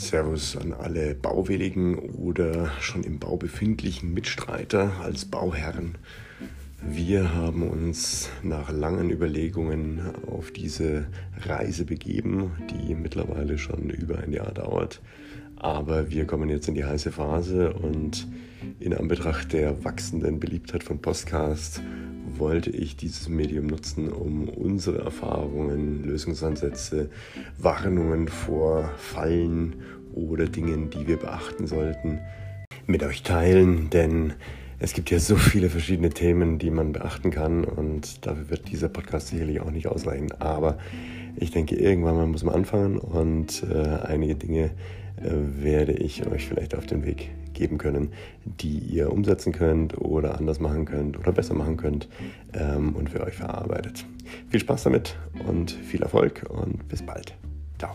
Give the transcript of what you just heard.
Servus an alle bauwilligen oder schon im Bau befindlichen Mitstreiter als Bauherren. Wir haben uns nach langen Überlegungen auf diese Reise begeben, die mittlerweile schon über ein Jahr dauert. Aber wir kommen jetzt in die heiße Phase und in Anbetracht der wachsenden Beliebtheit von Podcast wollte ich dieses Medium nutzen, um unsere Erfahrungen, Lösungsansätze, Warnungen vor Fallen oder Dingen, die wir beachten sollten, mit euch teilen. Denn es gibt ja so viele verschiedene Themen, die man beachten kann und dafür wird dieser Podcast sicherlich auch nicht ausreichen. Aber ich denke, irgendwann mal muss man anfangen und äh, einige Dinge äh, werde ich euch vielleicht auf den Weg geben können, die ihr umsetzen könnt oder anders machen könnt oder besser machen könnt ähm, und für euch verarbeitet. Viel Spaß damit und viel Erfolg und bis bald. Ciao.